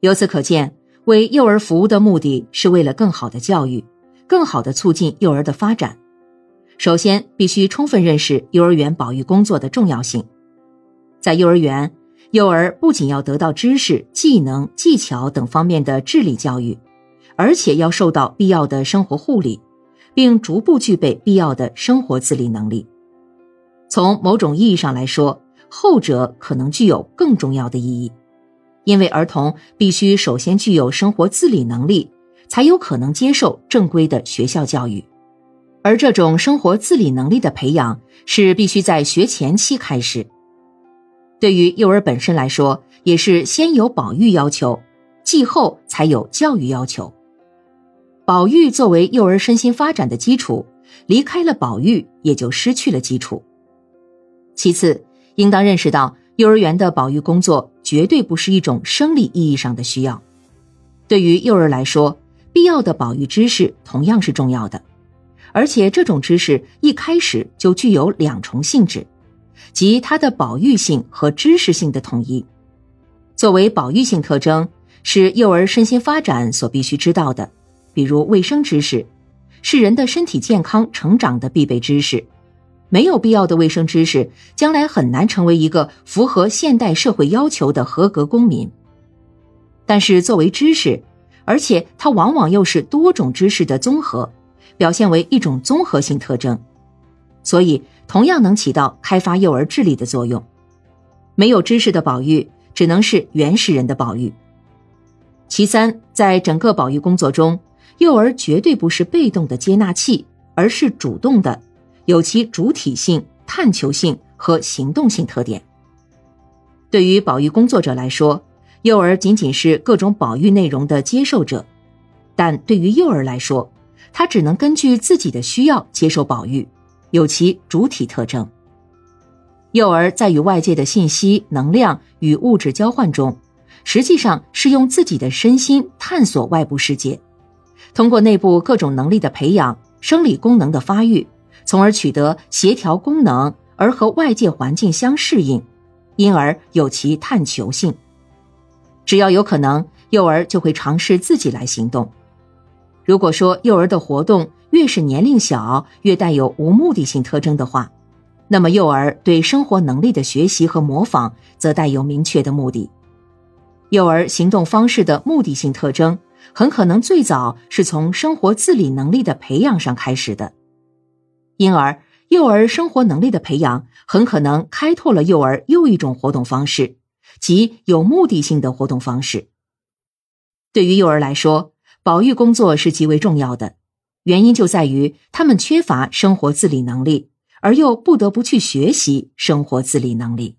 由此可见，为幼儿服务的目的是为了更好的教育，更好的促进幼儿的发展。首先，必须充分认识幼儿园保育工作的重要性。在幼儿园，幼儿不仅要得到知识、技能、技巧等方面的智力教育，而且要受到必要的生活护理，并逐步具备必要的生活自理能力。从某种意义上来说，后者可能具有更重要的意义，因为儿童必须首先具有生活自理能力，才有可能接受正规的学校教育。而这种生活自理能力的培养是必须在学前期开始。对于幼儿本身来说，也是先有保育要求，继后才有教育要求。保育作为幼儿身心发展的基础，离开了保育，也就失去了基础。其次，应当认识到，幼儿园的保育工作绝对不是一种生理意义上的需要。对于幼儿来说，必要的保育知识同样是重要的。而且这种知识一开始就具有两重性质，即它的保育性和知识性的统一。作为保育性特征，是幼儿身心发展所必须知道的，比如卫生知识，是人的身体健康成长的必备知识。没有必要的卫生知识，将来很难成为一个符合现代社会要求的合格公民。但是作为知识，而且它往往又是多种知识的综合。表现为一种综合性特征，所以同样能起到开发幼儿智力的作用。没有知识的保育，只能是原始人的保育。其三，在整个保育工作中，幼儿绝对不是被动的接纳器，而是主动的，有其主体性、探求性和行动性特点。对于保育工作者来说，幼儿仅仅是各种保育内容的接受者，但对于幼儿来说，他只能根据自己的需要接受保育，有其主体特征。幼儿在与外界的信息、能量与物质交换中，实际上是用自己的身心探索外部世界，通过内部各种能力的培养、生理功能的发育，从而取得协调功能，而和外界环境相适应，因而有其探求性。只要有可能，幼儿就会尝试自己来行动。如果说幼儿的活动越是年龄小，越带有无目的性特征的话，那么幼儿对生活能力的学习和模仿则带有明确的目的。幼儿行动方式的目的性特征很可能最早是从生活自理能力的培养上开始的，因而幼儿生活能力的培养很可能开拓了幼儿又一种活动方式，即有目的性的活动方式。对于幼儿来说，保育工作是极为重要的，原因就在于他们缺乏生活自理能力，而又不得不去学习生活自理能力。